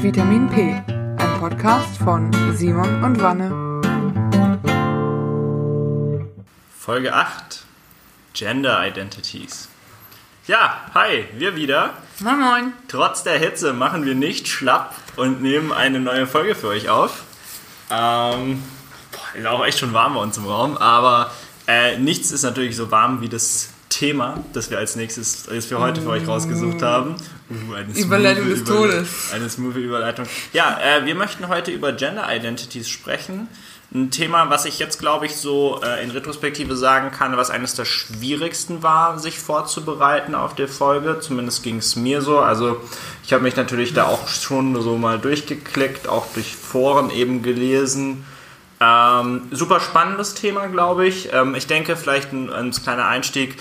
Vitamin P, ein Podcast von Simon und Wanne. Folge 8 Gender Identities. Ja, hi, wir wieder. Moin Moin. Trotz der Hitze machen wir nicht schlapp und nehmen eine neue Folge für euch auf. Ähm, boah, ist auch echt schon warm bei uns im Raum, aber äh, nichts ist natürlich so warm wie das Thema, das wir als nächstes, das wir heute für euch rausgesucht haben. Uh, eine Überleitung smooth des Todes. Eine smooth Überleitung. Ja, äh, wir möchten heute über Gender Identities sprechen. Ein Thema, was ich jetzt, glaube ich, so äh, in Retrospektive sagen kann, was eines der schwierigsten war, sich vorzubereiten auf der Folge. Zumindest ging es mir so. Also ich habe mich natürlich da auch schon so mal durchgeklickt, auch durch Foren eben gelesen. Ähm, super spannendes Thema, glaube ich. Ähm, ich denke, vielleicht ein, ein kleiner Einstieg.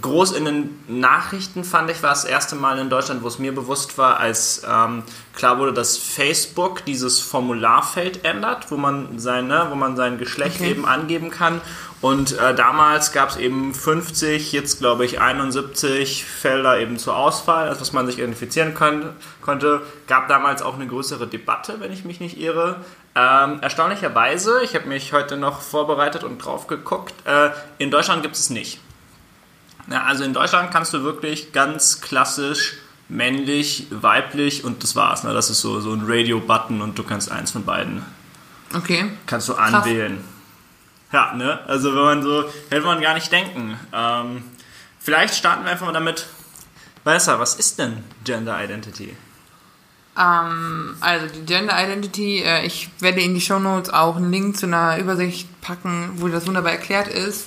Groß in den Nachrichten fand ich, war das erste Mal in Deutschland, wo es mir bewusst war, als ähm, klar wurde, dass Facebook dieses Formularfeld ändert, wo man sein, ne, wo man sein Geschlecht Okay. eben angeben kann. Und äh, damals gab es eben 50, jetzt glaube ich 71 Felder eben zur Auswahl, als was man sich identifizieren kann, konnte. Gab damals auch eine größere Debatte, wenn ich mich nicht irre. Ähm, erstaunlicherweise, ich habe mich heute noch vorbereitet und drauf geguckt, äh, in Deutschland gibt es nicht. Ja, also in Deutschland kannst du wirklich ganz klassisch männlich, weiblich und das war's. Ne? Das ist so, so ein Radio-Button und du kannst eins von beiden Okay. kannst du anwählen. Ja, ne? Also wenn man so, hätte man gar nicht denken. Ähm, vielleicht starten wir einfach mal damit. Vanessa, was ist denn Gender Identity? Ähm, also die Gender Identity, äh, ich werde in die Shownotes auch einen Link zu einer Übersicht packen, wo das wunderbar erklärt ist,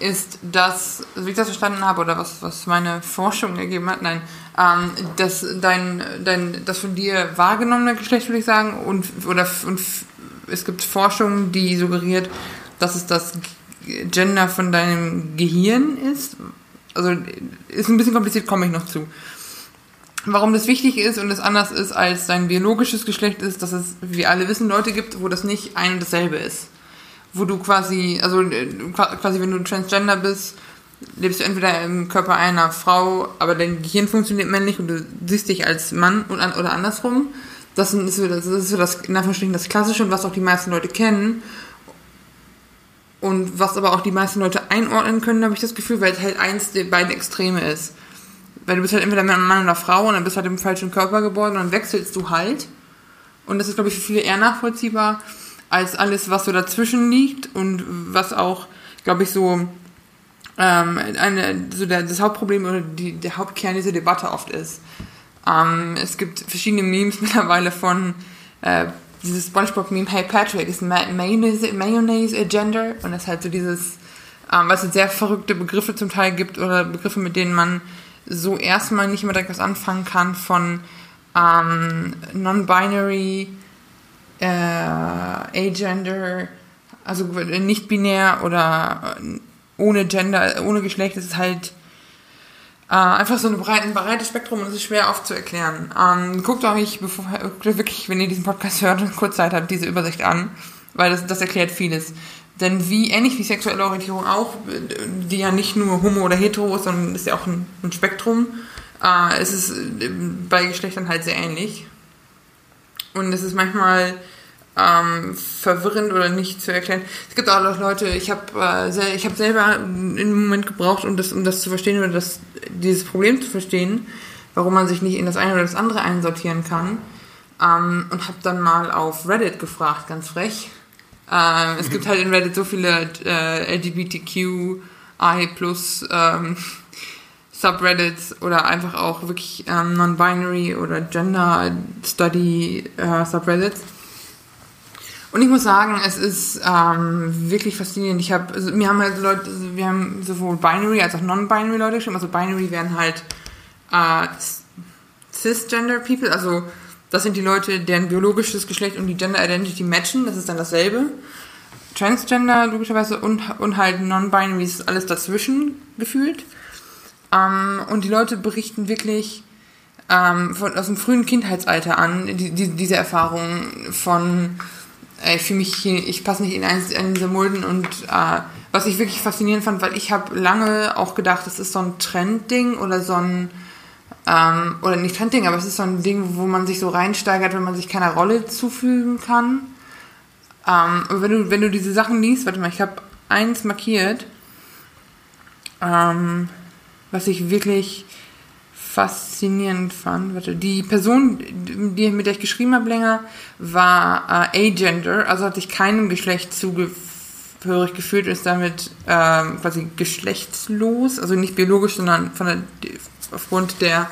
ist, dass, wie ich das verstanden habe, oder was, was meine Forschung ergeben hat, nein, ähm, dass dein, dein, das von dir wahrgenommene Geschlecht, würde ich sagen, und, oder, und es gibt Forschung, die suggeriert, dass es das Gender von deinem Gehirn ist. Also ist ein bisschen kompliziert, komme ich noch zu warum das wichtig ist und es anders ist als dein biologisches Geschlecht ist, dass es, wie alle wissen, Leute gibt, wo das nicht ein und dasselbe ist. Wo du quasi, also äh, quasi wenn du transgender bist, lebst du entweder im Körper einer Frau, aber dein Gehirn funktioniert männlich und du siehst dich als Mann und oder andersrum. Das ist so das, ist so das, in das Klassische und was auch die meisten Leute kennen. Und was aber auch die meisten Leute einordnen können, habe ich das Gefühl, weil es halt eins der beiden Extreme ist. Weil du bist halt entweder Mann oder Frau und dann bist halt im falschen Körper geboren und dann wechselst du halt. Und das ist, glaube ich, für viele eher nachvollziehbar als alles, was so dazwischen liegt und was auch, glaube ich, so, ähm, eine, so der, das Hauptproblem oder die, der Hauptkern dieser Debatte oft ist. Ähm, es gibt verschiedene Memes mittlerweile von äh, dieses SpongeBob-Meme, Hey Patrick, ist Ma Mayonnaise, Mayonnaise a gender? Und das ist halt so dieses, ähm, was es sehr verrückte Begriffe zum Teil gibt oder Begriffe, mit denen man so erstmal nicht mehr direkt was anfangen kann von ähm, non-binary, äh, agender, also nicht binär oder ohne Gender, ohne Geschlecht. Das ist halt äh, einfach so breite, ein breites Spektrum und es ist schwer oft zu erklären. Ähm, guckt euch, bevor, wirklich, wenn ihr diesen Podcast hört und kurz Zeit habt, diese Übersicht an, weil das, das erklärt vieles. Denn wie ähnlich wie sexuelle Orientierung auch, die ja nicht nur homo oder hetero ist, sondern ist ja auch ein, ein Spektrum, äh, ist es äh, bei Geschlechtern halt sehr ähnlich. Und es ist manchmal ähm, verwirrend oder nicht zu erklären. Es gibt auch noch Leute, ich habe äh, ich hab selber einen Moment gebraucht, um das, um das zu verstehen oder das, dieses Problem zu verstehen, warum man sich nicht in das eine oder das andere einsortieren kann. Ähm, und habe dann mal auf Reddit gefragt, ganz frech. Ähm, es gibt halt in Reddit so viele äh, LGBTQI plus ähm, Subreddits oder einfach auch wirklich ähm, Non-Binary oder Gender Study äh, Subreddits. Und ich muss sagen, es ist ähm, wirklich faszinierend. Ich habe, also, wir haben halt Leute, also wir haben sowohl Binary als auch Non-Binary Leute geschrieben. Also Binary wären halt äh, Cisgender People, also das sind die Leute, deren biologisches Geschlecht und die Gender Identity matchen. Das ist dann dasselbe. Transgender logischerweise und, und halt Non-Binary ist alles dazwischen gefühlt. Ähm, und die Leute berichten wirklich ähm, von, aus dem frühen Kindheitsalter an, die, die, diese Erfahrung von, äh, ich fühle mich, hier, ich passe nicht in eins in diese Mulden und äh, was ich wirklich faszinierend fand, weil ich habe lange auch gedacht, das ist so ein Trendding oder so ein, Ähm, oder nicht Trendding, aber es ist so ein Ding, wo man sich so reinsteigert, wenn man sich keiner Rolle zufügen kann. Ähm, wenn du, wenn du diese Sachen liest, warte mal, ich habe eins markiert, ähm, was ich wirklich faszinierend fand. Warte, die Person, die, mit der ich geschrieben habe länger, war äh, agender, also hat sich keinem Geschlecht zugehörig gefühlt, ist damit ähm, quasi geschlechtslos, also nicht biologisch, sondern von der, aufgrund der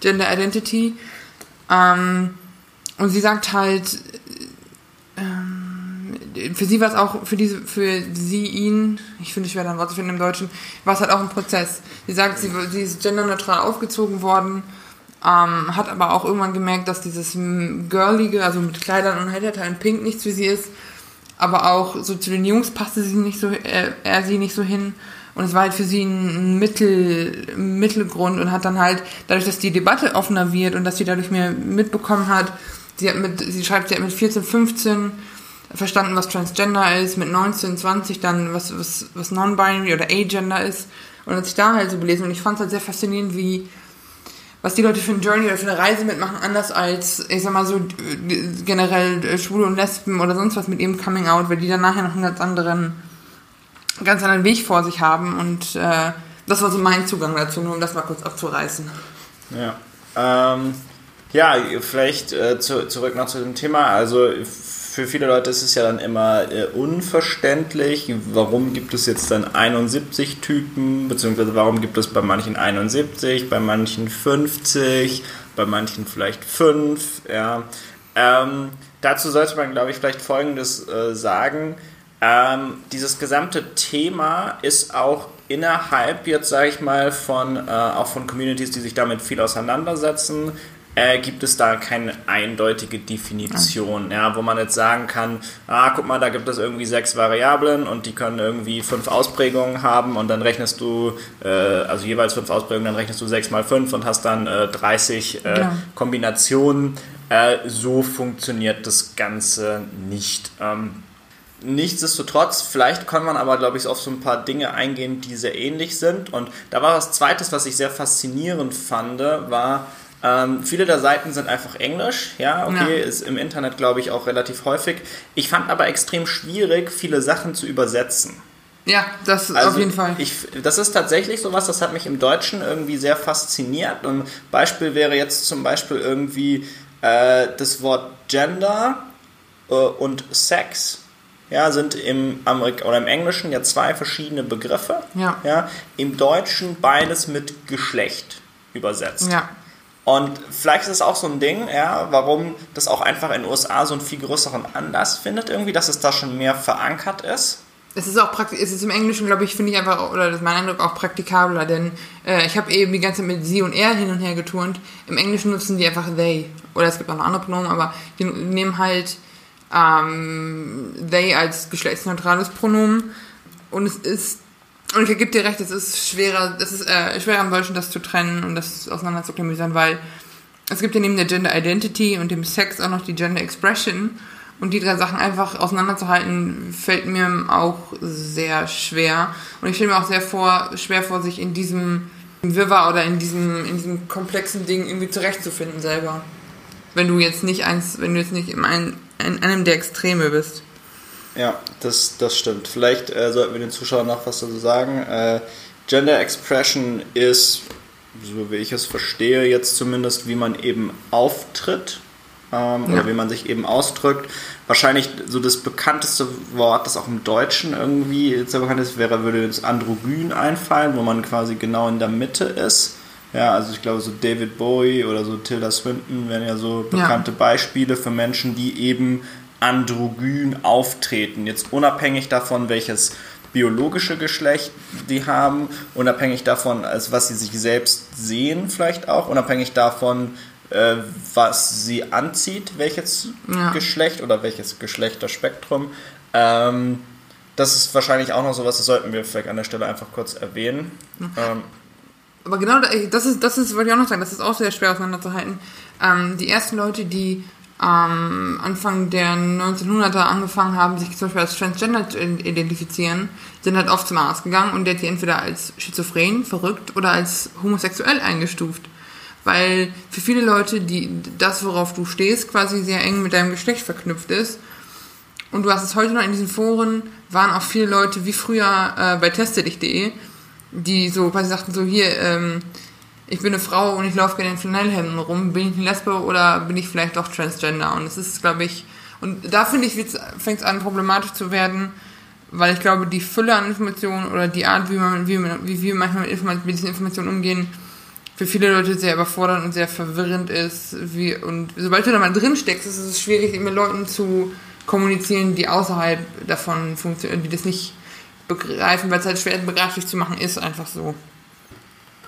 Gender Identity. Ähm, und sie sagt halt, für sie war es auch, für diese, für sie, ihn, ich finde es schwer, ein Wort finden im Deutschen, war es halt auch ein Prozess. Sie sagt, sie, sie ist genderneutral aufgezogen worden, ähm, hat aber auch irgendwann gemerkt, dass dieses Girlige, also mit Kleidern und Hinterteilen pink nichts für sie ist, aber auch so zu den Jungs passte sie nicht so, äh, er sie nicht so hin. Und es war halt für sie ein Mittel, Mittelgrund und hat dann halt, dadurch, dass die Debatte offener wird und dass sie dadurch mehr mitbekommen hat, sie hat mit, sie schreibt, sie hat mit 14, 15 verstanden, was Transgender ist, mit 19, 20 dann, was, was, was Non-Binary oder Agender ist. Und hat sich da halt so belesen. Und ich fand es halt sehr faszinierend, wie, was die Leute für eine Journey oder für eine Reise mitmachen, anders als, ich sag mal so, generell Schwule und Lesben oder sonst was mit ihrem Coming Out, weil die dann nachher noch einen ganz anderen, ganz anderen Weg vor sich haben. Und äh, das war so mein Zugang dazu, nur um das mal kurz abzureißen. Ja. Ähm, ja, vielleicht äh, zu, zurück noch zu dem Thema. Also für viele Leute ist es ja dann immer äh, unverständlich, warum gibt es jetzt dann 71 Typen, beziehungsweise warum gibt es bei manchen 71, bei manchen 50, bei manchen vielleicht 5, ja. Ähm, dazu sollte man, glaube ich, vielleicht Folgendes äh, sagen. Ähm, dieses gesamte Thema ist auch innerhalb jetzt, sage ich mal, von, äh, auch von Communities, die sich damit viel auseinandersetzen, äh, gibt es da keine eindeutige Definition, ja, wo man jetzt sagen kann, ah, guck mal, da gibt es irgendwie sechs Variablen und die können irgendwie fünf Ausprägungen haben und dann rechnest du, äh, also jeweils fünf Ausprägungen, dann rechnest du sechs mal fünf und hast dann äh, 30 äh, ja. Kombinationen. Äh, so funktioniert das Ganze nicht. Ähm, Nichtsdestotrotz, vielleicht kann man aber, glaube ich, auf so ein paar Dinge eingehen, die sehr ähnlich sind. Und da war was Zweites, was ich sehr faszinierend fand, war, ähm, viele der Seiten sind einfach Englisch, ja, okay, ja. ist im Internet, glaube ich, auch relativ häufig. Ich fand aber extrem schwierig, viele Sachen zu übersetzen. Ja, das also auf jeden Fall. Ich, das ist tatsächlich sowas, das hat mich im Deutschen irgendwie sehr fasziniert. Und Beispiel wäre jetzt zum Beispiel irgendwie äh, das Wort Gender äh, und Sex. Ja, sind im Amerik oder im Englischen ja zwei verschiedene Begriffe. Ja. ja. Im Deutschen beides mit Geschlecht übersetzt. Ja. Und vielleicht ist es auch so ein Ding, ja, warum das auch einfach in den USA so einen viel größeren Anlass findet, irgendwie, dass es da schon mehr verankert ist. Es ist auch praktisch, es ist im Englischen, glaube ich, finde ich einfach, oder das ist mein Eindruck, auch praktikabler, denn äh, ich habe eben die ganze Zeit mit sie und er hin und her geturnt. Im Englischen nutzen die einfach they. Oder es gibt auch noch andere Pronomen, aber die nehmen halt ähm, they als geschlechtsneutrales Pronomen. Und es ist und ich gebe dir recht, es ist schwerer, es ist äh, schwerer im Deutschen, das zu trennen und das auseinander zu klamüsern, weil es gibt ja neben der Gender Identity und dem Sex auch noch die Gender Expression. Und die drei Sachen einfach auseinanderzuhalten, fällt mir auch sehr schwer. Und ich stelle mir auch sehr vor, schwer vor, sich in diesem Wirrwarr oder in diesem, in diesem komplexen Ding irgendwie zurechtzufinden selber. Wenn du jetzt nicht eins, wenn du jetzt nicht in, ein, in einem der Extreme bist. Ja, das, das stimmt. Vielleicht äh, sollten wir den Zuschauern noch was dazu sagen. Äh, Gender Expression ist, so wie ich es verstehe, jetzt zumindest, wie man eben auftritt ähm, ja. oder wie man sich eben ausdrückt. Wahrscheinlich so das bekannteste Wort, das auch im Deutschen irgendwie sehr bekannt ist, wäre, würde jetzt Androgyn einfallen, wo man quasi genau in der Mitte ist. Ja, also ich glaube, so David Bowie oder so Tilda Swinton wären ja so bekannte ja. Beispiele für Menschen, die eben androgyn auftreten. Jetzt unabhängig davon, welches biologische Geschlecht die haben, unabhängig davon, als was sie sich selbst sehen, vielleicht auch, unabhängig davon, äh, was sie anzieht, welches ja. Geschlecht oder welches Geschlechterspektrum. Ähm, das ist wahrscheinlich auch noch so was, das sollten wir vielleicht an der Stelle einfach kurz erwähnen. Mhm. Ähm, aber genau, das ist, das ist, wollte ich auch noch sagen, das ist auch sehr schwer auseinanderzuhalten. Ähm, die ersten Leute, die ähm, Anfang der 1900er angefangen haben, sich zum Beispiel als Transgender zu identifizieren, sind halt oft zum Arzt gegangen und der hat die entweder als schizophren, verrückt oder als homosexuell eingestuft. weil für viele Leute, die das, worauf du stehst, quasi sehr eng mit deinem Geschlecht verknüpft ist. Und du hast es heute noch in diesen Foren, waren auch viele Leute wie früher äh, bei testedich.de, die so quasi sagten so, hier, ähm, ich bin eine Frau und ich laufe gerne in Flanellhemden rum, bin ich eine Lesbe oder bin ich vielleicht doch Transgender? Und es ist, glaube ich, und da finde ich, fängt es an problematisch zu werden, weil ich glaube, die Fülle an Informationen oder die Art, wie, man, wie, wie wir manchmal mit, Inform mit diesen Informationen umgehen, für viele Leute sehr überfordernd und sehr verwirrend ist. Wie, und sobald du da mal drin steckst, ist es schwierig, mit Leuten zu kommunizieren, die außerhalb davon funktionieren, die das nicht begreifen, weil es halt schwer begreiflich zu machen ist, einfach so.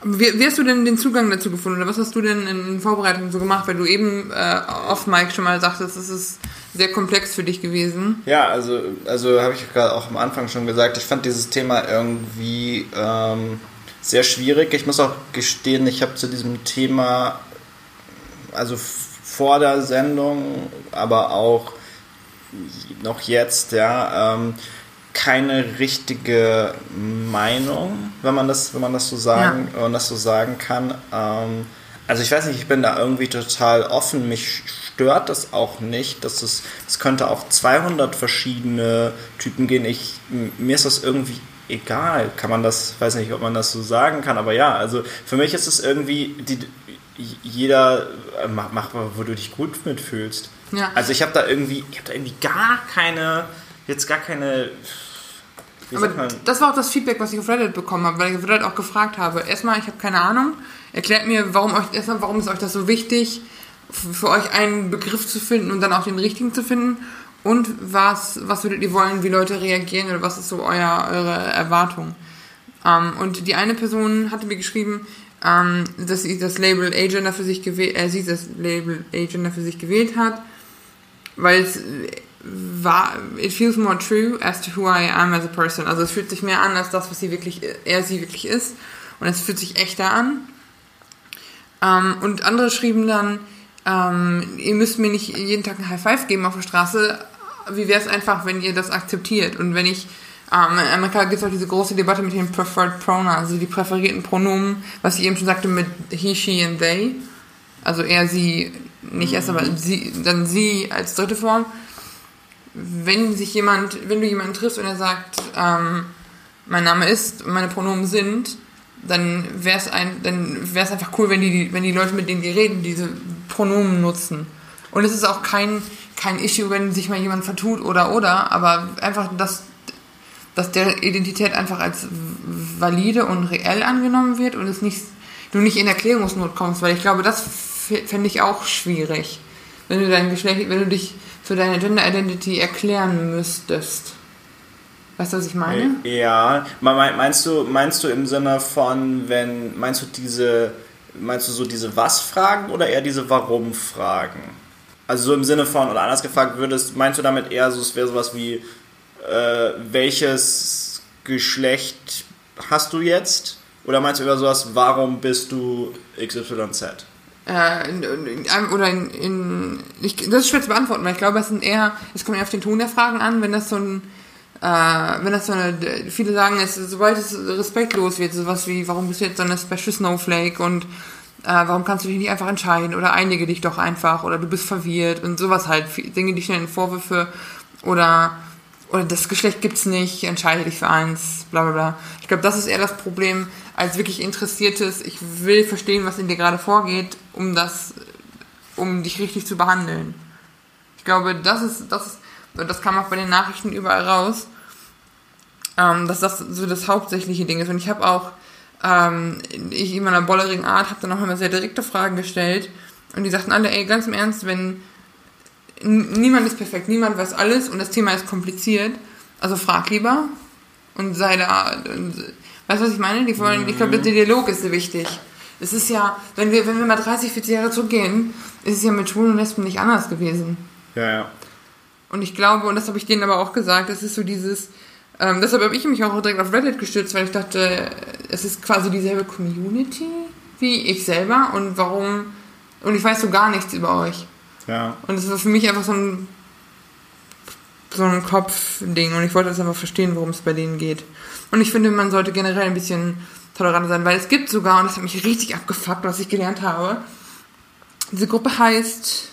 Wie, wie, hast du denn den Zugang dazu gefunden oder was hast du denn in Vorbereitung so gemacht, weil du eben äh, off Mike schon mal sagtest, es ist sehr komplex für dich gewesen. Ja, also, also habe ich gerade auch am Anfang schon gesagt, ich fand dieses Thema irgendwie ähm, sehr schwierig. Ich muss auch gestehen, ich habe zu diesem Thema, also vor der Sendung, aber auch noch jetzt, ja, ähm, keine richtige Meinung, wenn man das, wenn man das so sagen, ja. wenn man das so sagen kann. Ähm, also ich weiß nicht, ich bin da irgendwie total offen. Mich stört das auch nicht. Dass es, es könnte auch 200 verschiedene Typen gehen. Ich, mir ist das irgendwie egal. Kann man das, weiß nicht, ob man das so sagen kann, aber ja, also für mich ist es irgendwie, die, jeder äh, mach, mach wo du dich gut mitfühlst. Ja. Also ich habe da irgendwie, ich habe da irgendwie gar keine, jetzt gar keine aber das war auch das Feedback, was ich auf Reddit bekommen habe, weil ich auf Reddit auch gefragt habe. Erstmal, ich habe keine Ahnung. Erklärt mir, warum euch erstmal, warum ist euch das so wichtig, für euch einen Begriff zu finden und dann auch den richtigen zu finden? Und was, was würdet ihr wollen, wie Leute reagieren oder was ist so euer, eure Erwartung? Ähm, und die eine Person hatte mir geschrieben, ähm, dass sie das Label Agender für sich gewählt, äh, sie das Label Agender für sich gewählt hat, weil es war, it feels more true as to who I am as a person. Also es fühlt sich mehr an als das, was sie wirklich, er sie wirklich ist. Und es fühlt sich echter an. Ähm, und andere schrieben dann, ähm, ihr müsst mir nicht jeden Tag ein High Five geben auf der Straße. Wie wäre es einfach, wenn ihr das akzeptiert? Und wenn ich, ähm, in Amerika gibt es auch diese große Debatte mit den Preferred Pronouns, also die präferierten Pronomen, was ich eben schon sagte mit he, she and they. Also er, sie, nicht erst, aber sie, dann sie als dritte Form wenn sich jemand, wenn du jemanden triffst und er sagt, ähm, mein Name ist, meine Pronomen sind, dann wäre es ein, dann wäre es einfach cool, wenn die, wenn die Leute, mit denen die reden, diese Pronomen nutzen. Und es ist auch kein, kein Issue, wenn sich mal jemand vertut oder oder, aber einfach, dass, dass der Identität einfach als valide und reell angenommen wird und es nicht, du nicht in Erklärungsnot kommst, weil ich glaube, das fände ich auch schwierig. Wenn du dein Geschlecht, wenn du dich für deine Gender Identity erklären müsstest. Weißt du, was ich meine? Ja, meinst du, meinst du im Sinne von, wenn, meinst du diese, meinst du so diese Was-Fragen oder eher diese Warum-Fragen? Also so im Sinne von, oder anders gefragt würdest, meinst du damit eher so, es wäre sowas wie, äh, welches Geschlecht hast du jetzt? Oder meinst du eher sowas, warum bist du XYZ? Äh, in, in, oder in, in ich, das ist schwer zu beantworten, weil ich glaube, es sind eher, es kommt eher auf den Ton der Fragen an, wenn das so ein, äh, wenn das so eine, viele sagen, es, sobald es respektlos wird, sowas wie, warum bist du jetzt so eine Special Snowflake und äh, warum kannst du dich nicht einfach entscheiden oder einige dich doch einfach oder du bist verwirrt und sowas halt, Dinge, die schnell in Vorwürfe oder oder das Geschlecht gibt's nicht, entscheide dich für eins, bla bla bla. Ich glaube, das ist eher das Problem, als wirklich interessiertes, ich will verstehen, was in dir gerade vorgeht, um das, um dich richtig zu behandeln. Ich glaube, das ist, das ist, das kam auch bei den Nachrichten überall raus, ähm, dass das so das hauptsächliche Ding ist. Und ich habe auch, ähm, ich in meiner bollerigen Art, habe dann auch immer sehr direkte Fragen gestellt. Und die sagten alle, ey, ganz im Ernst, wenn niemand ist perfekt, niemand weiß alles und das Thema ist kompliziert, also frag lieber und sei da, Weißt du, was ich meine? Die wollen, ich glaube, der Dialog ist wichtig. Es ist ja, wenn wir, wenn wir mal 30, 40 Jahre zurückgehen, ist es ja mit Schwulen und Lesben nicht anders gewesen. Ja, ja. Und ich glaube, und das habe ich denen aber auch gesagt, es ist so dieses, ähm, deshalb habe ich mich auch direkt auf Reddit gestützt, weil ich dachte, es ist quasi dieselbe Community wie ich selber und warum, und ich weiß so gar nichts über euch. Ja. Und es war für mich einfach so ein, so ein Kopfding und ich wollte das einfach verstehen, worum es bei denen geht. Und ich finde, man sollte generell ein bisschen toleranter sein, weil es gibt sogar, und das hat mich richtig abgefuckt, was ich gelernt habe, diese Gruppe heißt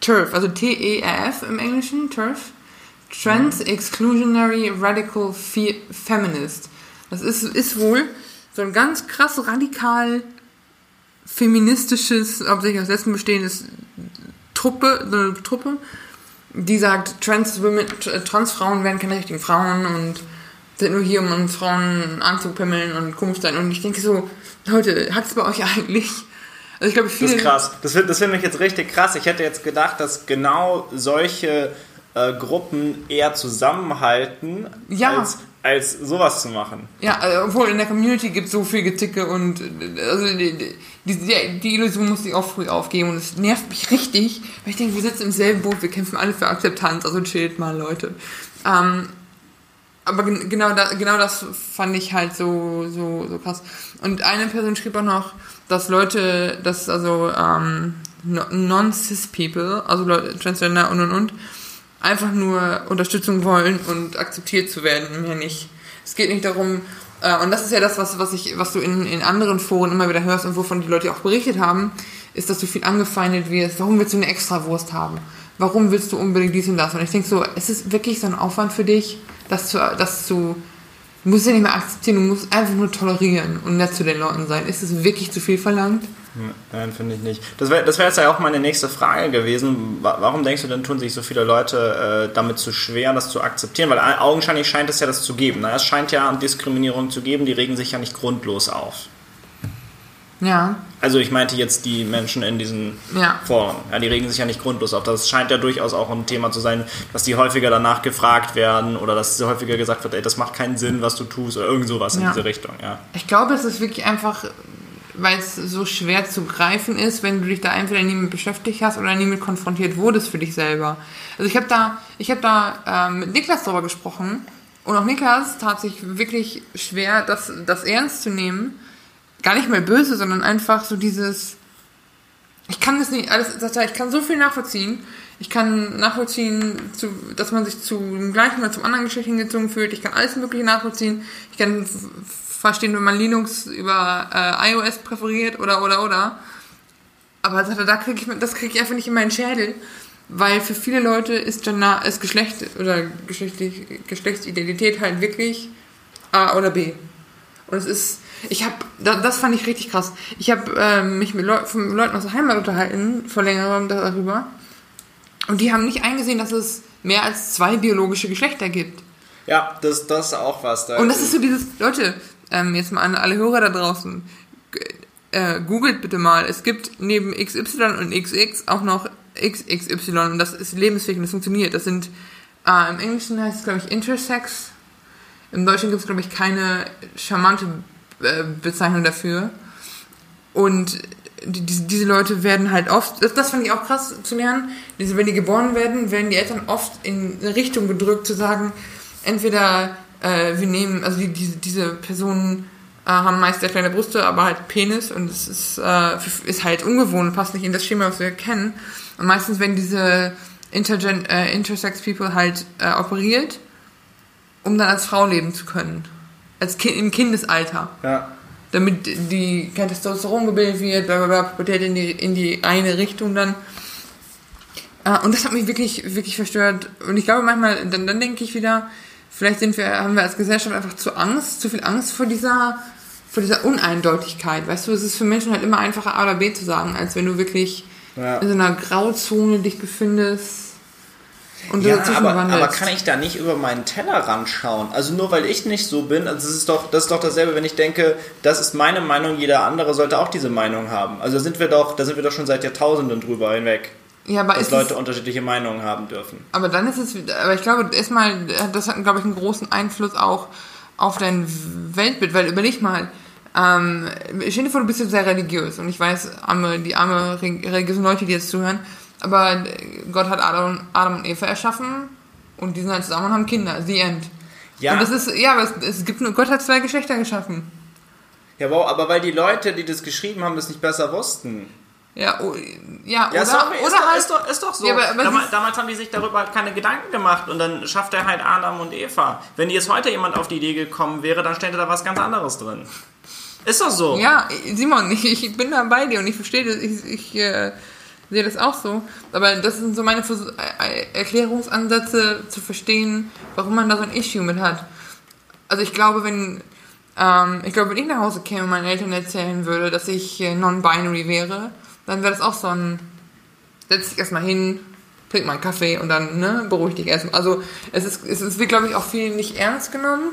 TERF, also T-E-R-F im Englischen, TERF. Trans Exclusionary Radical Fe Feminist. Das ist, ist wohl so ein ganz krass radikal feministisches, hauptsächlich aus Lesben bestehendes Truppe, eine Truppe, die sagt, Trans Women, Transfrauen werden keine richtigen Frauen und sind nur hier, um uns Frauen anzupimmeln und komisch sein. Und ich denke so, Leute, hat es bei euch eigentlich? Also ich glaube, viele. Das ist krass. Das finde das find ich jetzt richtig krass. Ich hätte jetzt gedacht, dass genau solche äh, Gruppen eher zusammenhalten, ja. als, als sowas zu machen. Ja, also, obwohl in der Community gibt es so viel Geticke und also die, die, die, Illusion muss ich auch früh aufgeben und es nervt mich richtig, weil ich denke, wir sitzen im selben Boot, wir kämpfen alle für Akzeptanz, also chillt mal, Leute. Ähm, aber genau, da, genau das fand ich halt so, so, so krass. Und eine Person schrieb auch noch, dass Leute, dass also ähm, non-cis-people, also Leute, Transgender und und und, einfach nur Unterstützung wollen und akzeptiert zu werden, mehr nicht. Es geht nicht darum, äh, und das ist ja das, was, was, ich, was du in, in anderen Foren immer wieder hörst und wovon die Leute auch berichtet haben, ist, dass du viel angefeindet wirst. Warum willst du eine Extrawurst haben? Warum willst du unbedingt dies und das? Und ich denke so, es ist wirklich so ein Aufwand für dich, das zu, das zu, du musst ja nicht mehr akzeptieren, du musst einfach nur tolerieren und nett zu den Leuten sein. Ist es wirklich zu viel verlangt? Nein, finde ich nicht. Das wäre das wär jetzt ja auch meine nächste Frage gewesen. Warum denkst du denn, tun sich so viele Leute äh, damit zu schwer, das zu akzeptieren? Weil augenscheinlich scheint es ja das zu geben. Ne? Es scheint ja Diskriminierung zu geben, die regen sich ja nicht grundlos auf. Ja. Also ich meinte jetzt die Menschen in diesen ja. Foren. Ja, die regen sich ja nicht grundlos auf. Das scheint ja durchaus auch ein Thema zu sein, dass die häufiger danach gefragt werden oder dass häufiger gesagt wird, ey, das macht keinen Sinn, was du tust oder irgend sowas ja. in diese Richtung. Ja. Ich glaube, es ist wirklich einfach, weil es so schwer zu greifen ist, wenn du dich da entweder nie mit beschäftigt hast oder nie mit konfrontiert wurdest für dich selber. Also ich habe da, ich habe da ähm, mit Niklas darüber gesprochen und auch Niklas tat sich wirklich schwer, das, das ernst zu nehmen gar nicht mal böse, sondern einfach so dieses, ich kann das nicht, alles, ich kann so viel nachvollziehen. Ich kann nachvollziehen, zu, dass man sich zu dem gleichen oder zum anderen Geschlecht hingezogen fühlt. Ich kann alles Mögliche nachvollziehen. Ich kann verstehen, wenn man Linux über äh, iOS präferiert oder, oder, oder. Aber da krieg ich, das kriege ich einfach nicht in meinen Schädel. Weil für viele Leute ist, Gender, ist Geschlecht oder Geschlechtlich, Geschlechtsidentität halt wirklich A oder B. Und es ist, ich habe, das fand ich richtig krass. Ich habe äh, mich mit, Leu mit Leuten aus der Heimat unterhalten, vor längerem darüber. Und die haben nicht eingesehen, dass es mehr als zwei biologische Geschlechter gibt. Ja, das, das ist auch was. Da und das ist so dieses, Leute, ähm, jetzt mal an alle Hörer da draußen, äh, googelt bitte mal, es gibt neben XY und XX auch noch XXY und das ist lebensfähig und das funktioniert. Das sind, äh, im Englischen heißt es, glaube ich, Intersex. Im Deutschen gibt es, glaube ich, keine charmante äh, Bezeichnung dafür. Und die, die, diese Leute werden halt oft, das, das fand ich auch krass zu lernen, diese, wenn die geboren werden, werden die Eltern oft in eine Richtung gedrückt, zu sagen, entweder äh, wir nehmen, also die, diese, diese Personen äh, haben meist sehr kleine Brüste, aber halt Penis und es ist, äh, ist halt ungewohnt, passt nicht in das Schema, was wir kennen. Und meistens werden diese Intergen äh, Intersex People halt äh, operiert, um dann als Frau leben zu können als kind, im Kindesalter. Ja. Damit die kein Testosteron gebildet wird, bla bla bla, Pubertät in die, in die eine Richtung dann. Äh, und das hat mich wirklich, wirklich verstört. Und ich glaube manchmal, dann, dann denke ich wieder, vielleicht sind wir, haben wir als Gesellschaft einfach zu Angst, zu viel Angst vor dieser, vor dieser Uneindeutigkeit. Weißt du, es ist für Menschen halt immer einfacher A oder B zu sagen, als wenn du wirklich ja. in so einer Grauzone dich befindest und ja, aber, aber kann ich da nicht über meinen Tellerrand schauen? Also nur weil ich nicht so bin, also das ist doch, das ist doch dasselbe, wenn ich denke, das ist meine Meinung, jeder andere sollte auch diese Meinung haben. Also da sind wir doch, da sind wir doch schon seit Jahrtausenden drüber hinweg. Ja, aber dass Leute es, unterschiedliche Meinungen haben dürfen. Aber dann ist es, aber ich glaube, erstmal, das hat, glaube ich, einen großen Einfluss auch auf dein Weltbild, weil überleg mal, ähm, stell dir vor, du bist jetzt sehr religiös und ich weiß, arme, die arme religiösen Leute, die jetzt zuhören, aber Gott hat Adam, Adam und Eva erschaffen und die sind halt zusammen und haben Kinder. The End. Ja. Und das ist, ja, aber es, es gibt nur, Gott hat zwei Geschlechter geschaffen. Ja, wow, aber weil die Leute, die das geschrieben haben, das nicht besser wussten. Ja, oh, ja, oder, Ja, sorry, oder ist, doch, halt, ist, doch, ist doch so. Ja, aber- aber damals, damals haben die sich darüber halt keine Gedanken gemacht und dann schafft er halt Adam und Eva. Wenn jetzt heute jemand auf die Idee gekommen wäre, dann ständ da was ganz anderes drin. Ist doch so. Ja, Simon, ich, ich bin da bei dir und ich verstehe das, ich, ich äh, sehe das auch so. Aber das sind so meine Vers äh, Erklärungsansätze zu verstehen, warum man da so ein Issue mit hat. Also ich glaube, wenn ähm, ich glaube, wenn ich nach Hause käme und meinen Eltern erzählen würde, dass ich äh, non-binary wäre, dann wäre das auch so ein setz dich erstmal hin, trink mal einen Kaffee und dann ne, beruhig dich erstmal. Also es ist, es ist, wird, glaube ich, auch viel nicht ernst genommen.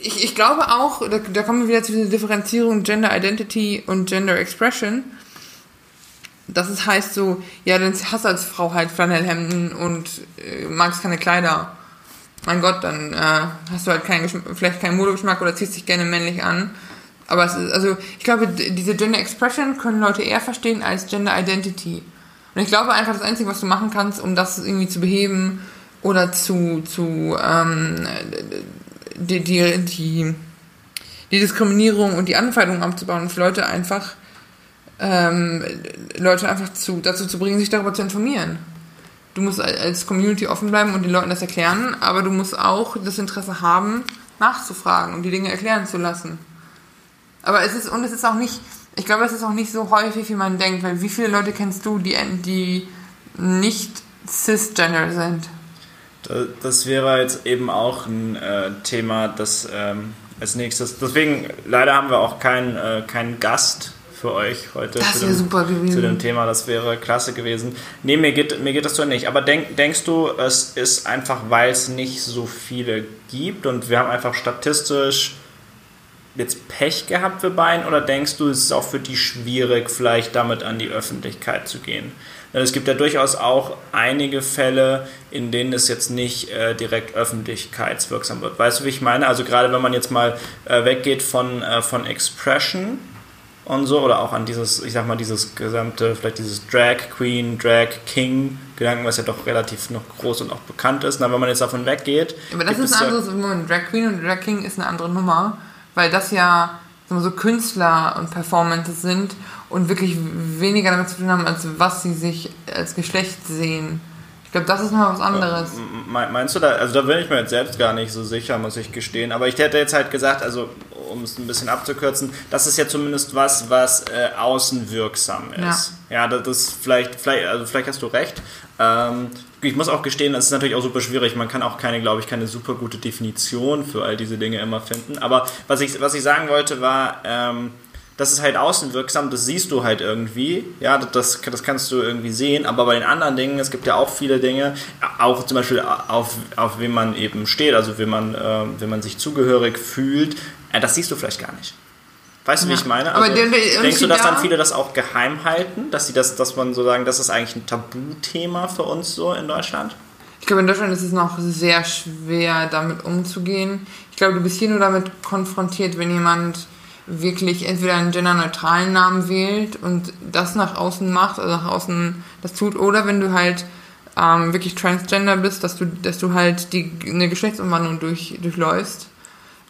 Ich, ich glaube auch, da, da kommen wir wieder zu dieser Differenzierung Gender Identity und Gender Expression. Dass es heißt so, ja, dann hast du als Frau halt Flanellhemden und äh, magst keine Kleider. Mein Gott, dann äh, hast du halt keinen vielleicht keinen Modegeschmack oder ziehst dich gerne männlich an. Aber es ist, also, ich glaube, diese Gender Expression können Leute eher verstehen als Gender Identity. Und ich glaube einfach, das Einzige, was du machen kannst, um das irgendwie zu beheben oder zu, zu ähm, die, die, die, die Diskriminierung und die Anfeindung abzubauen, ist Leute einfach ähm, Leute einfach zu, dazu zu bringen, sich darüber zu informieren. Du musst al- als Community offen bleiben und den Leuten das erklären, aber du musst auch das Interesse haben, nachzufragen und die Dinge erklären zu lassen. Aber es ist, und es ist auch nicht, ich glaube, es ist auch nicht so häufig, wie man denkt, weil wie viele Leute kennst du, die, die nicht cisgender sind? Da- Das wäre jetzt eben auch ein äh, Thema, das ähm, als nächstes. Deswegen, leider haben wir auch keinen äh, keinen Gast für euch heute Das zu, dem, super gewesen. zu dem Thema. Das wäre klasse gewesen. Nee, mir geht, mir geht das so nicht. Aber denk, denkst du, es ist einfach, weil es nicht so viele gibt und wir haben einfach statistisch jetzt Pech gehabt, wir beiden? Oder denkst du, es ist auch für die schwierig, vielleicht damit an die Öffentlichkeit zu gehen? Denn es gibt ja durchaus auch einige Fälle, in denen es jetzt nicht äh, direkt öffentlichkeitswirksam wird. Weißt du, wie ich meine? Also gerade wenn man jetzt mal äh, weggeht von, äh, von Expression und so, oder auch an dieses, ich sag mal, dieses gesamte, vielleicht dieses Drag Queen, Drag King Gedanken, was ja doch relativ noch groß und auch bekannt ist. Na, wenn man jetzt davon weggeht. Aber das ist ein ja- anderes, Moment, Drag Queen und Drag King ist eine andere Nummer, weil das ja so Künstler und Performances sind und wirklich weniger damit zu tun haben, als was sie sich als Geschlecht sehen. Ich glaube, das ist noch was anderes. Me- Meinst du da, also da bin ich mir jetzt selbst gar nicht so sicher, muss ich gestehen. Aber ich hätte jetzt halt gesagt, also um es ein bisschen abzukürzen, das ist ja zumindest was, was äh, außenwirksam ist. Ja, das ist vielleicht, vielleicht, also vielleicht hast du recht. Ähm, ich muss auch gestehen, das ist natürlich auch super schwierig. Man kann auch keine, glaube ich, keine super gute Definition für all diese Dinge immer finden. Aber was ich, was ich sagen wollte, war, ähm, das ist halt außenwirksam, das siehst du halt irgendwie, ja, das, das kannst du irgendwie sehen, aber bei den anderen Dingen, es gibt ja auch viele Dinge, auch zum Beispiel auf, auf wen man eben steht, also wenn man, äh, wenn man sich zugehörig fühlt, äh, das siehst du vielleicht gar nicht. Weißt du, wie ich meine? Aber Also, der- der denkst du, dass dann da- viele das auch geheim halten, dass sie das, dass man so sagen, das ist eigentlich ein Tabuthema für uns so in Deutschland? Ich glaube, in Deutschland ist es noch sehr schwer, damit umzugehen. Ich glaube, du bist hier nur damit konfrontiert, wenn jemand wirklich entweder einen genderneutralen Namen wählt und das nach außen macht, also nach außen das tut, oder wenn du halt ähm, wirklich transgender bist, dass du, dass du halt die, eine Geschlechtsumwandlung durch, durchläufst,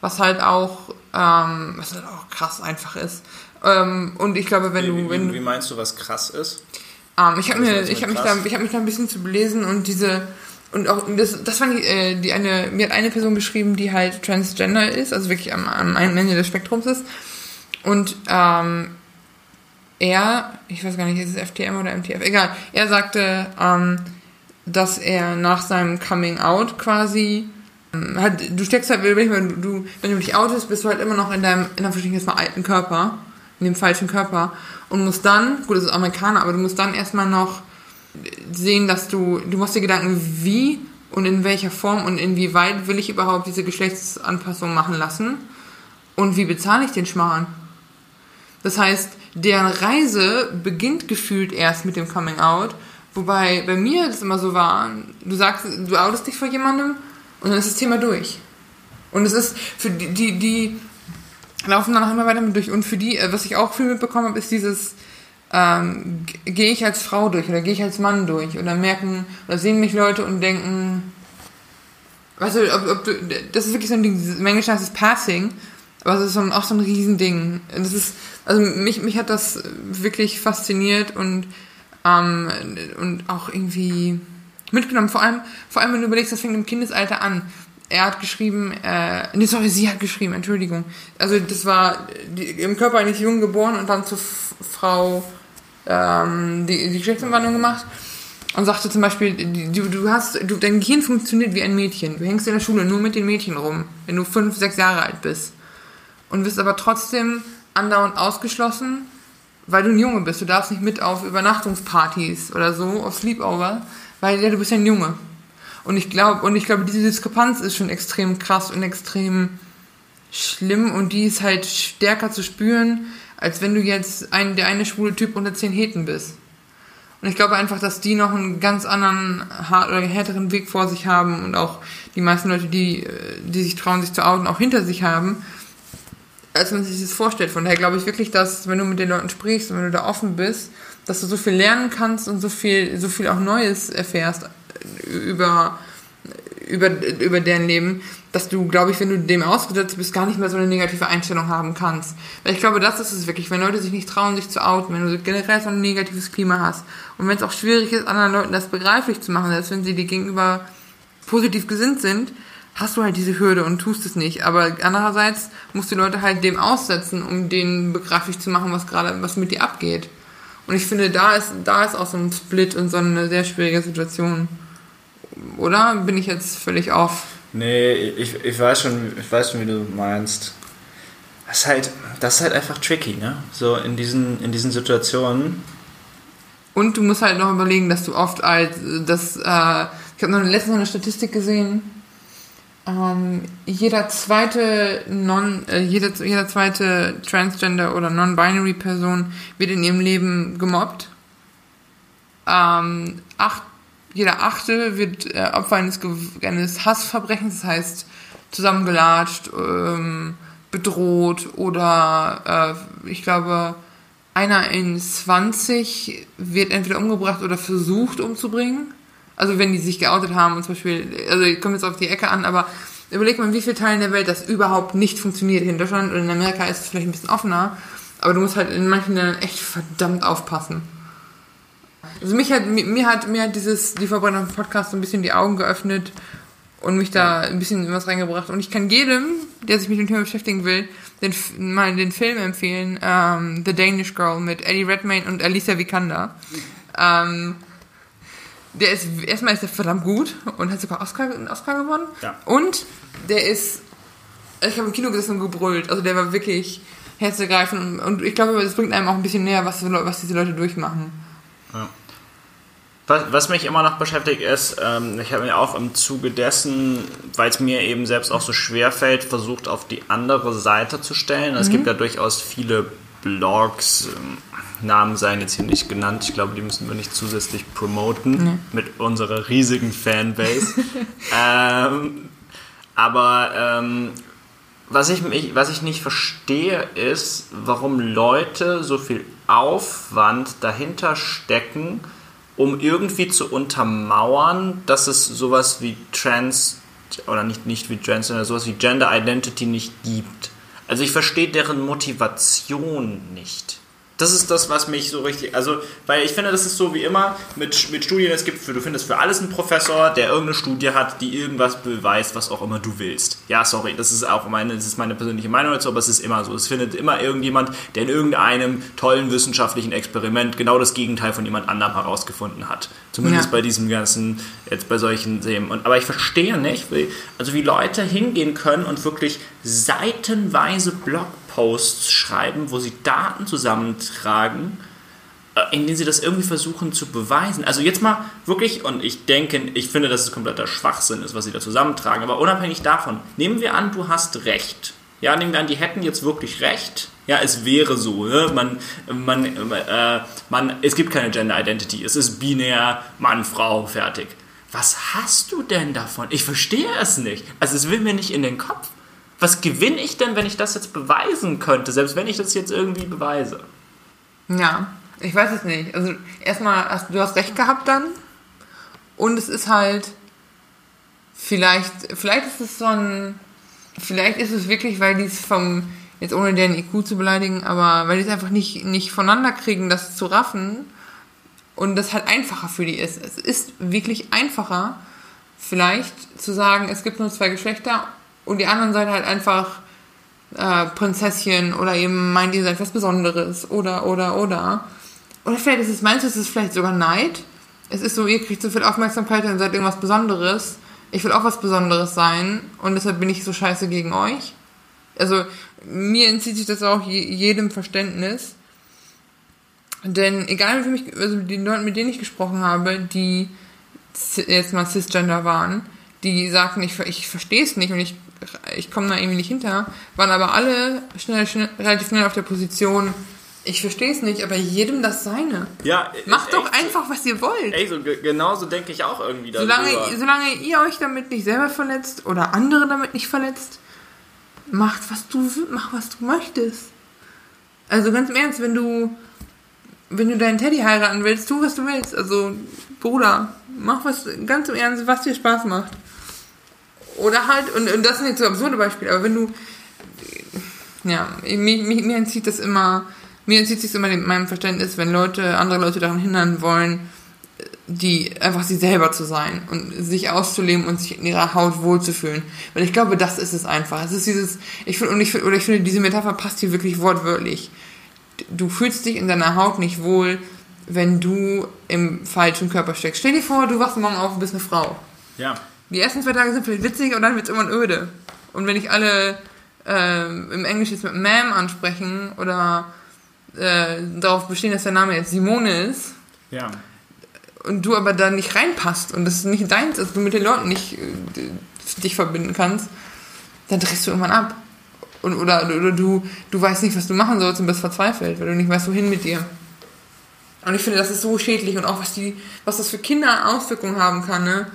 was halt auch, ähm, was halt auch krass einfach ist. Ähm, und ich glaube, wenn Wie, du, wenn wie, meinst du, was krass ist? ähm, ich habe Was mir, ich habe mich da, ich habe mich da ein bisschen zu belesen und diese und auch das, das fand ich, äh, die eine, mir hat eine Person beschrieben, die halt transgender ist, also wirklich am, am Ende des Spektrums ist und ähm, er, ich weiß gar nicht, ist es FTM oder MTF, egal, er sagte, ähm, dass er nach seinem Coming Out quasi halt, du steckst halt, wenn du, wenn du dich outest, bist du halt immer noch in deinem, in einem alten Körper, in dem falschen Körper und musst dann, gut, das ist Amerikaner, aber du musst dann erstmal noch sehen, dass du, du musst dir Gedanken, wie und in welcher Form und inwieweit will ich überhaupt diese Geschlechtsanpassung machen lassen und wie bezahle ich den Schmarrn? Das heißt, deren Reise beginnt gefühlt erst mit dem Coming Out, wobei bei mir das immer so war, du sagst, du outest dich vor jemandem und dann ist das Thema durch. Und es ist für die, die, die laufen dann auch immer weiter mit durch. Und für die, äh, was ich auch viel mitbekommen habe, ist dieses, ähm, gehe ich als Frau durch oder gehe ich als Mann durch oder merken oder sehen mich Leute und denken, weißt du, ob, ob du, das ist wirklich so ein Ding, Englischen heißt es Passing, Aber es ist so ein, auch so ein Riesending. Das ist, also mich, mich hat das wirklich fasziniert und, ähm, und auch irgendwie mitgenommen. Vor allem, vor allem, wenn du überlegst, das fängt im Kindesalter an. Er hat geschrieben, äh, nee, sorry, sie hat geschrieben, Entschuldigung. Also das war die, im Körper eines Jungen geboren und dann zur Frau ähm, die, die Geschlechtsumwandlung gemacht und sagte zum Beispiel, du, du hast, du, dein Gehirn funktioniert wie ein Mädchen. Du hängst in der Schule nur mit den Mädchen rum, wenn du fünf, sechs Jahre alt bist. Und wirst aber trotzdem andauernd ausgeschlossen, weil du ein Junge bist. Du darfst nicht mit auf Übernachtungspartys oder so, auf Sleepover, weil ja, du bist ja ein Junge. Und ich glaube, und ich glaube, diese Diskrepanz ist schon extrem krass und extrem schlimm und die ist halt stärker zu spüren, als wenn du jetzt ein, der eine schwule Typ unter zehn Heten bist. Und ich glaube einfach, dass die noch einen ganz anderen hart oder härteren Weg vor sich haben und auch die meisten Leute, die, die sich trauen, sich zu outen, auch hinter sich haben, als man sich das vorstellt. Von daher glaube ich wirklich, dass wenn du mit den Leuten sprichst und wenn du da offen bist, dass du so viel lernen kannst und so viel, so viel auch Neues erfährst über, über, über deren Leben, dass du, glaube ich, wenn du dem ausgesetzt bist, gar nicht mehr so eine negative Einstellung haben kannst. Weil ich glaube, das ist es wirklich, wenn Leute sich nicht trauen, sich zu outen, wenn du generell so ein negatives Klima hast und wenn es auch schwierig ist, anderen Leuten das begreiflich zu machen, selbst wenn sie dir gegenüber positiv gesinnt sind, hast du halt diese Hürde und tust es nicht. Aber andererseits musst du Leute halt dem aussetzen, um denen begreiflich zu machen, was gerade, was mit dir abgeht. Und ich finde, da ist, da ist auch so ein Split und so eine sehr schwierige Situation. Oder bin ich jetzt völlig auf? Nee, ich, ich weiß schon, ich weiß schon, wie du meinst. Das ist halt, das ist halt einfach tricky, ne? So in diesen, in diesen Situationen. Und du musst halt noch überlegen, dass du oft als das, äh, ich habe noch letztens eine Statistik gesehen, ähm, jeder zweite non, äh, jeder, jeder zweite Transgender oder non-binary Person wird in ihrem Leben gemobbt. Ähm, acht jeder Achte wird äh, Opfer eines, eines Hassverbrechens, das heißt zusammengelatscht, ähm, bedroht oder äh, ich glaube, einer in 20 wird entweder umgebracht oder versucht umzubringen. Also wenn die sich geoutet haben und zum Beispiel, also ich komme jetzt auf die Ecke an, aber überleg mal, in wie vielen Teilen der Welt das überhaupt nicht funktioniert. In Deutschland und in Amerika ist es vielleicht ein bisschen offener, aber du musst halt in manchen Ländern echt verdammt aufpassen. Also mich hat, mir hat, mir hat dieses, die Verbrennung Podcast so ein bisschen die Augen geöffnet und mich da ein bisschen was reingebracht. Und ich kann jedem, der sich mit dem Thema beschäftigen will, den, mal den Film empfehlen, ähm, The Danish Girl mit Eddie Redmayne und Alicia Vikander. Ähm, der ist, erstmal ist der verdammt gut und hat sogar Oscar, einen Oscar gewonnen. Ja. Und der ist, ich habe im Kino gesessen und gebrüllt. Also der war wirklich herzergreifend und ich glaube, das bringt einem auch ein bisschen näher, was, was diese Leute durchmachen. Ja. Was, was mich immer noch beschäftigt ist, ähm, ich habe mir auch im Zuge dessen, weil es mir eben selbst auch so schwer fällt, versucht auf die andere Seite zu stellen. Mhm. Es gibt ja durchaus viele Blogs, ähm, Namen seien jetzt hier nicht genannt, ich glaube, die müssen wir nicht zusätzlich promoten nee. mit unserer riesigen Fanbase. ähm, aber ähm, was, ich, was ich nicht verstehe, ist, warum Leute so viel Aufwand dahinter stecken, um irgendwie zu untermauern, dass es sowas wie Trans oder nicht, nicht wie Trans, sondern sowas wie Gender Identity nicht gibt. Also ich verstehe deren Motivation nicht das ist das, was mich so richtig, also, weil ich finde, das ist so wie immer mit, mit Studien, es gibt für, du findest für alles einen Professor, der irgendeine Studie hat, die irgendwas beweist, was auch immer du willst. Ja, sorry, das ist auch meine, das ist meine persönliche Meinung dazu, aber es ist immer so. Es findet immer irgendjemand, der in irgendeinem tollen wissenschaftlichen Experiment genau das Gegenteil von jemand anderem herausgefunden hat. Zumindest ja. bei diesem ganzen, jetzt bei solchen Themen. Und, aber ich verstehe nicht, wie, also wie Leute hingehen können und wirklich seitenweise Blog Posts schreiben, wo sie Daten zusammentragen, äh, in denen sie das irgendwie versuchen zu beweisen. Also jetzt mal wirklich, und ich denke, ich finde, dass es kompletter Schwachsinn ist, was sie da zusammentragen, aber unabhängig davon, nehmen wir an, du hast recht. Ja, nehmen wir an, die hätten jetzt wirklich recht. Ja, es wäre so. Ne? Man, man, äh, man, es gibt keine Gender Identity. Es ist binär, Mann, Frau, fertig. Was hast du denn davon? Ich verstehe es nicht. Also es will mir nicht in den Kopf was gewinne ich denn, wenn ich das jetzt beweisen könnte, selbst wenn ich das jetzt irgendwie beweise? Ja, ich weiß es nicht. Also erstmal, du hast recht gehabt dann. Und es ist halt vielleicht, vielleicht ist es so ein, vielleicht ist es wirklich, weil die es vom, jetzt ohne deren IQ zu beleidigen, aber weil die es einfach nicht, nicht voneinander kriegen, das zu raffen und das halt einfacher für die ist. Es ist wirklich einfacher, vielleicht zu sagen, es gibt nur zwei Geschlechter und die anderen seid halt einfach äh, Prinzesschen oder eben meint ihr seid was Besonderes oder, oder, oder. Oder vielleicht ist es, meinst du, es ist vielleicht sogar Neid? Es ist so, ihr kriegt so viel Aufmerksamkeit und seid irgendwas Besonderes. Ich will auch was Besonderes sein und deshalb bin ich so scheiße gegen euch. Also, mir entzieht sich das auch jedem Verständnis. Denn egal wie mich, also die Leute, mit denen ich gesprochen habe, die jetzt mal cisgender waren, die sagten, ich, ich verstehe es nicht und ich, ich komme da irgendwie nicht hinter, waren aber alle schnell, schnell, relativ schnell auf der Position, ich verstehe es nicht, aber jedem das seine. Ja, Macht doch einfach, was ihr wollt. Ey, so, genauso denke ich auch irgendwie darüber. Solange, solange ihr euch damit nicht selber verletzt oder andere damit nicht verletzt, macht, was du, mach, was du möchtest. Also ganz im Ernst, wenn du, wenn du deinen Teddy heiraten willst, tu, was du willst. Also, Bruder, mach was, ganz im Ernst, was dir Spaß macht. Oder halt, und, und das sind jetzt so absurde Beispiele, aber wenn du, ja, mir, mir, mir entzieht das immer, mir entzieht sich immer meinem Verständnis, wenn Leute, andere Leute daran hindern wollen, die einfach sie selber zu sein und sich auszuleben und sich in ihrer Haut wohlzufühlen. Weil ich glaube, das ist es einfach. Es ist dieses, ich finde, ich, oder ich finde, diese Metapher passt hier wirklich wortwörtlich. Du fühlst dich in deiner Haut nicht wohl, wenn du im falschen Körper steckst. Stell dir vor, du wachst morgen auf und bist eine Frau. Ja. Die ersten zwei Tage sind vielleicht witzig und dann wird es irgendwann öde. Und wenn ich alle äh, im Englisch jetzt mit Ma'am ansprechen oder äh, darauf bestehen, dass der Name jetzt Simone ist. Ja. Und du aber da nicht reinpasst und das nicht deins ist, du mit den Leuten nicht äh, dich verbinden kannst, dann drehst du irgendwann ab. Und, oder, oder du, du weißt nicht, was du machen sollst und bist verzweifelt, weil du nicht weißt, wohin mit dir. Und ich finde, das ist so schädlich und auch was die, was das für Kinder Auswirkungen haben kann, ne?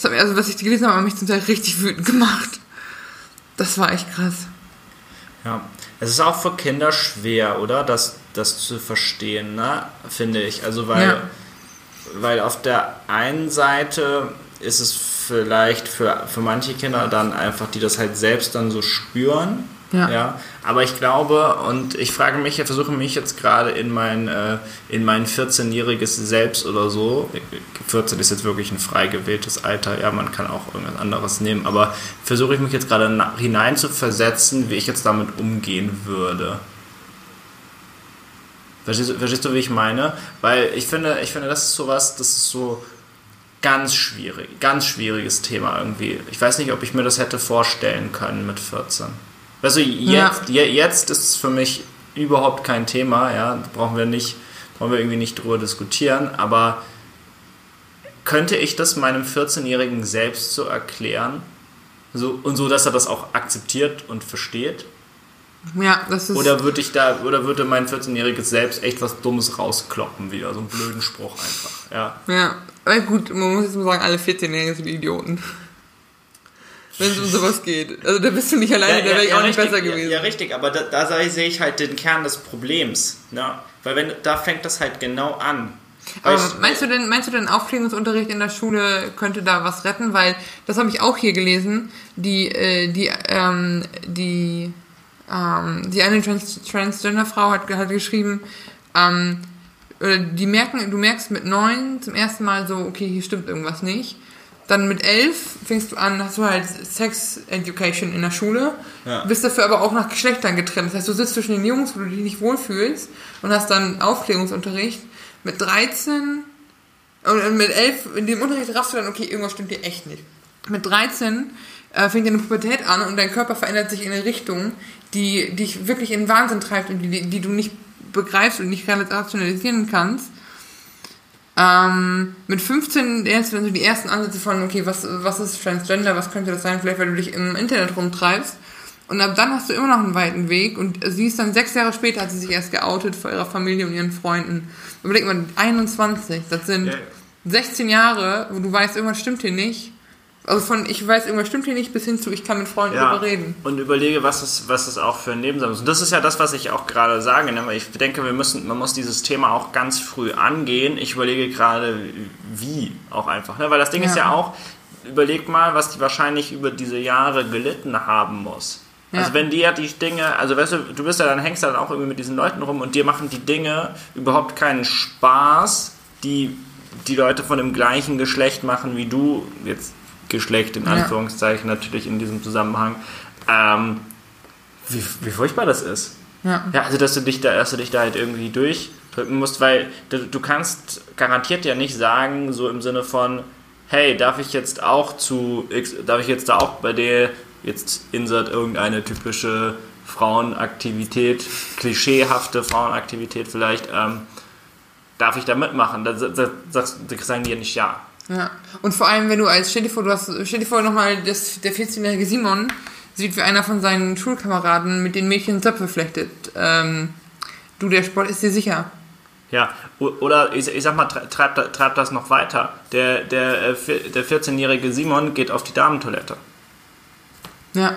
Das hat also was ich gelesen habe, hat mich zum Teil richtig wütend gemacht. Das war echt krass. Ja, es ist auch für Kinder schwer, oder? Das, das zu verstehen, ne? finde ich. Also, weil, ja. weil auf der einen Seite ist es vielleicht für, für manche Kinder dann einfach, die das halt selbst dann so spüren, ja. ja. Aber ich glaube, und ich frage mich, ich versuche mich jetzt gerade in mein, äh, in mein 14-jähriges Selbst oder so, 14 ist jetzt wirklich ein frei gewähltes Alter, ja, man kann auch irgendwas anderes nehmen, aber versuche ich mich jetzt gerade hinein zu versetzen, wie ich jetzt damit umgehen würde. Verstehst, verstehst du, wie ich meine? Weil ich finde, ich finde, das ist sowas, das ist so ganz schwierig, ganz schwieriges Thema irgendwie. Ich weiß nicht, ob ich mir das hätte vorstellen können mit 14. Also jetzt, ja. jetzt ist es für mich überhaupt kein Thema, ja, brauchen wir nicht, brauchen wir irgendwie nicht drüber diskutieren, aber könnte ich das meinem 14-Jährigen selbst so erklären? So, und so, dass er das auch akzeptiert und versteht? Ja, das ist. Oder würde ich da, oder würde mein 14-jähriges selbst echt was Dummes rauskloppen, wieder, so einen blöden Spruch einfach. Ja. Ja, gut, man muss jetzt mal sagen, alle 14-Jährigen sind Idioten wenn es um sowas geht. Also da bist du nicht alleine, ja, da wäre ich ja, auch nicht besser gewesen. Ja, richtig, aber da, da sehe ich halt den Kern des Problems. Ne? Weil wenn da fängt das halt genau an. Aber ich, meinst du denn, meinst du denn Aufklärungsunterricht in der Schule könnte da was retten? Weil das habe ich auch hier gelesen. Die, äh, die, ähm, die, ähm, die eine Trans Transgender-Frau hat, hat geschrieben, ähm, die merken, du merkst mit neun zum ersten Mal so, okay, hier stimmt irgendwas nicht. Dann mit elf fängst du an, hast du halt Sex Education in der Schule, ja. bist dafür aber auch nach Geschlechtern getrennt. Das heißt, du sitzt zwischen den Jungs, wo du dich nicht wohlfühlst und hast dann Aufklärungsunterricht. Mit 13 und mit 11, in dem Unterricht raffst du dann, okay, irgendwas stimmt dir echt nicht. Mit 13 äh, fängt deine Pubertät an und dein Körper verändert sich in eine Richtung, die dich wirklich in Wahnsinn treibt und die, die du nicht begreifst und nicht rationalisieren kannst. Ähm, mit 15 lernst du dann so die ersten Ansätze von, okay, was, was ist Transgender, was könnte das sein, vielleicht weil du dich im Internet rumtreibst. Und ab dann hast du immer noch einen weiten Weg und sie ist dann sechs Jahre später, hat sie sich erst geoutet vor ihrer Familie und ihren Freunden. Überleg mal, 21, das sind 16 Jahre, wo du weißt, irgendwas stimmt hier nicht. Also von ich weiß, irgendwas stimmt hier nicht, bis hin zu ich kann mit Freunden ja, darüber reden. Und überlege, was es, was es auch für ein Nebensamen ist. Und das ist ja das, was ich auch gerade sage. Ne? Ich denke, wir müssen, man muss dieses Thema auch ganz früh angehen. Ich überlege gerade, wie auch einfach. Ne? Weil das Ding ja. ist ja auch, überleg mal, was die wahrscheinlich über diese Jahre gelitten haben muss. Ja. Also wenn dir die Dinge, also weißt du, du bist ja dann hängst ja dann auch irgendwie mit diesen Leuten rum und dir machen die Dinge überhaupt keinen Spaß, die die Leute von dem gleichen Geschlecht machen wie du, jetzt Geschlecht in Ja. Anführungszeichen natürlich in diesem Zusammenhang, ähm, wie, wie furchtbar das ist. Ja. Ja, also dass du dich da, dass du dich da halt irgendwie durchdrücken musst, weil du, du kannst garantiert ja nicht sagen, so im Sinne von, hey, darf ich jetzt auch zu, darf ich jetzt da auch bei dir jetzt insert irgendeine typische Frauenaktivität, klischeehafte Frauenaktivität vielleicht, ähm, darf ich da mitmachen? Da, da, da sagen die ja nicht ja. Ja. Und vor allem, wenn du als, stell dir vor, du hast, stell dir vor nochmal, dass der 14-jährige Simon sieht, wie einer von seinen Schulkameraden mit den Mädchen Zöpfe flechtet. Ähm, du, der Sport ist dir sicher. Ja, oder ich, ich sag mal, tre- treib, da- treib das noch weiter. Der, der, äh, der 14-jährige Simon geht auf die Damentoilette. Ja.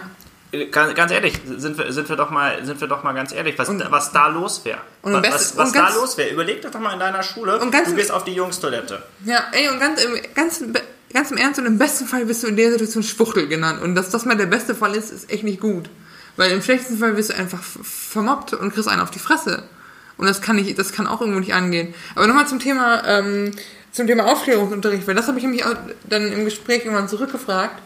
Ganz, ganz ehrlich, sind wir, sind, wir doch mal, sind wir doch mal ganz ehrlich, was, Und- da- was da los wäre. Was, was, und da ganz- los wäre. Überleg doch doch mal in deiner Schule, Und ganz- du gehst auf die Jungstoilette. Ja, ey, und ganz im, ganz, ganz im Ernst und im besten Fall wirst du in der Situation Schwuchtel genannt. Und dass das mal der beste Fall ist, ist echt nicht gut. Weil im schlechtesten Fall wirst du einfach vermobbt und kriegst einen auf die Fresse. Und das kann nicht, das kann auch irgendwo nicht angehen. Aber nochmal zum Thema, ähm, zum Thema Aufklärungsunterricht, weil das habe ich nämlich auch dann im Gespräch irgendwann zurückgefragt,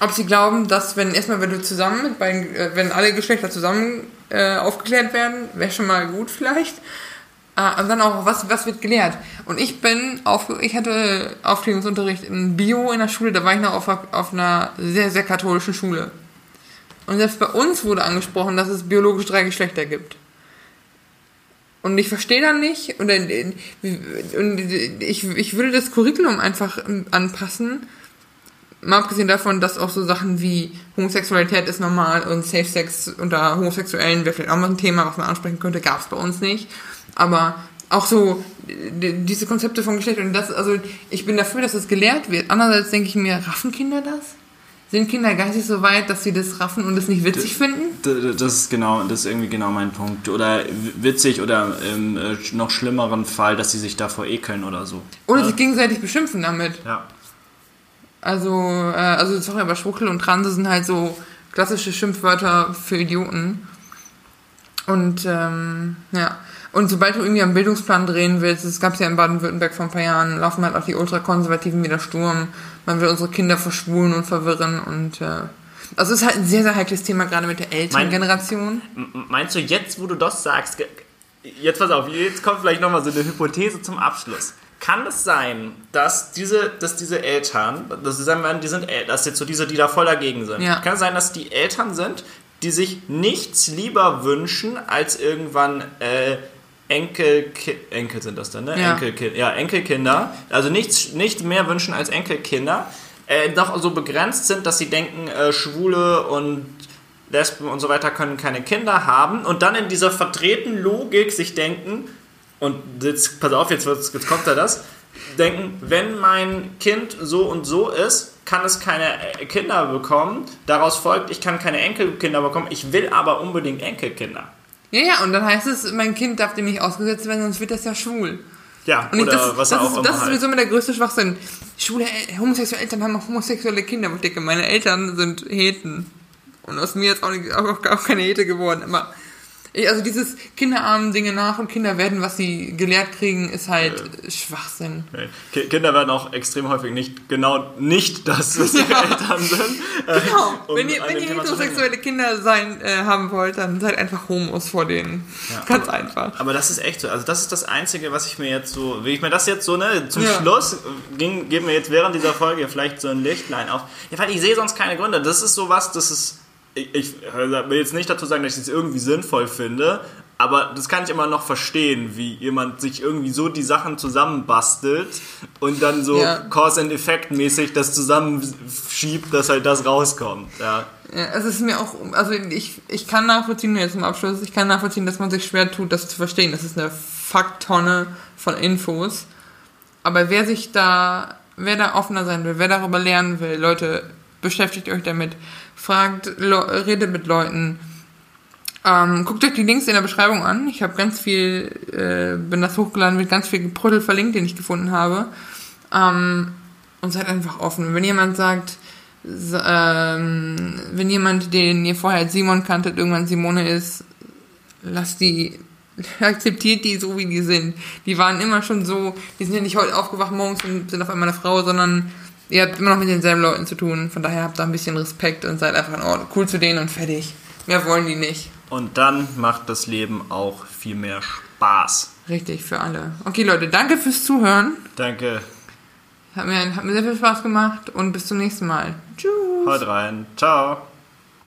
ob sie glauben, dass wenn erstmal, wenn du zusammen mit beiden, äh, wenn alle Geschlechter zusammen äh, aufgeklärt werden, wäre schon mal gut vielleicht. Äh, und dann auch, was, was wird gelehrt? Und ich bin auf, ich hatte Aufklärungsunterricht in Bio in der Schule, da war ich noch auf, auf einer sehr, sehr katholischen Schule. Und selbst bei uns wurde angesprochen, dass es biologisch drei Geschlechter gibt. Und ich verstehe dann nicht, und, dann- und ich, ich würde das Curriculum einfach anpassen, mal abgesehen davon, dass auch so Sachen wie Homosexualität ist normal und Safe Sex unter Homosexuellen wäre vielleicht auch mal ein Thema, was man ansprechen könnte, gab es bei uns nicht. Aber auch so die- diese Konzepte von Geschlecht und das, also ich bin dafür, dass es gelehrt wird. Andererseits denke ich mir, raffen Kinder das? Sind Kinder geistig so weit, dass sie das raffen und es nicht witzig finden? Das ist genau, das ist irgendwie genau mein Punkt. Oder witzig oder im äh, noch schlimmeren Fall, dass sie sich davor ekeln oder so. Oder sich gegenseitig beschimpfen damit. Ja. Also, äh, also sorry, aber Schwuchtel und Transe sind halt so klassische Schimpfwörter für Idioten. Und ähm, ja. Und sobald du irgendwie am Bildungsplan drehen willst, das gab es ja in Baden-Württemberg vor ein paar Jahren, laufen halt auch die Ultrakonservativen wieder Sturm. Man will unsere Kinder verschwulen und verwirren und äh, also es ist halt ein sehr, sehr heikles Thema, gerade mit der älteren Mein- Generation. Meinst du jetzt, wo du das sagst, jetzt pass auf, jetzt kommt vielleicht nochmal so eine Hypothese zum Abschluss. Kann es sein, dass diese, dass diese Eltern, das sagen wir, die sind, El- das jetzt so diese, die da voll dagegen sind, Ja. kann es sein, dass die Eltern sind, die sich nichts lieber wünschen, als irgendwann äh, Enkel, Enkel sind das dann, ne? Ja. Enkelkind, ja, Enkelkinder, also nichts, nichts mehr wünschen als Enkelkinder, äh, doch so begrenzt sind, dass sie denken, äh, Schwule und Lesben und so weiter können keine Kinder haben und dann in dieser verdrehten Logik sich denken, und jetzt, pass auf, jetzt, jetzt kommt da das, denken, wenn mein Kind so und so ist, kann es keine äh, Kinder bekommen. Daraus folgt, ich kann keine Enkelkinder bekommen, ich will aber unbedingt Enkelkinder. Ja, ja, und dann heißt es, mein Kind darf dem nicht ausgesetzt werden, sonst wird das ja schwul. Ja, Und oder das, was das, auch ist, immer das ist halt. sowieso immer der größte Schwachsinn. Schwule, El- homosexuelle Eltern haben auch homosexuelle Kinder. Ich denke, meine Eltern sind Heten. Und aus mir jetzt auch, auch, auch keine Hete geworden. Aber ich, also dieses Kinderarmen Dinge nach und Kinder werden, was sie gelehrt kriegen, ist halt Schwachsinn. Nee. Ki- Kinder werden auch extrem häufig nicht genau nicht das, was ihre Ja. Eltern sind. Äh, Genau. um wenn ihr, wenn ihr heterosexuelle Kinder sein äh, haben wollt, dann seid einfach Homos vor denen. Ja. Ganz einfach. Aber das ist echt so. Also das ist das Einzige, was ich mir jetzt so, wie ich mir das jetzt so, ne, zum Ja. Schluss ging, geben wir jetzt während dieser Folge vielleicht so ein Lichtlein auf. Ja, weil ich sehe sonst keine Gründe. Das ist sowas, das ist, ich, ich will jetzt nicht dazu sagen, dass ich es irgendwie sinnvoll finde, aber das kann ich immer noch verstehen, wie jemand sich irgendwie so die Sachen zusammenbastelt und dann so Ja. Cause and Effect mäßig das zusammenschiebt, dass halt das rauskommt. Ja. Ja, es ist mir auch, also ich, ich kann nachvollziehen, jetzt zum Abschluss, ich kann nachvollziehen, dass man sich schwer tut, das zu verstehen. Das ist eine Facktonne von Infos. Aber wer sich da, wer da offener sein will, wer darüber lernen will, Leute, beschäftigt euch damit. Fragt, redet mit Leuten. Ähm, guckt euch die Links in der Beschreibung an. Ich habe ganz viel, äh, bin das hochgeladen mit ganz viel Geprüdel verlinkt, den ich gefunden habe. Ähm, Und seid einfach offen. Wenn jemand sagt, ähm, wenn jemand, den ihr vorher als Simon kanntet, irgendwann Simone ist, lasst die, akzeptiert die so, wie die sind. Die waren immer schon so, die sind ja nicht heute aufgewacht morgens und sind auf einmal eine Frau, sondern ihr habt immer noch mit denselben Leuten zu tun. Von daher habt da ein bisschen Respekt und seid einfach in Ordnung. cool zu denen und fertig. Mehr wollen die nicht. Und dann macht das Leben auch viel mehr Spaß. Richtig, für alle. Okay, Leute, danke fürs Zuhören. Danke. Hat mir, hat mir sehr viel Spaß gemacht und bis zum nächsten Mal. Tschüss. Haut rein. Ciao.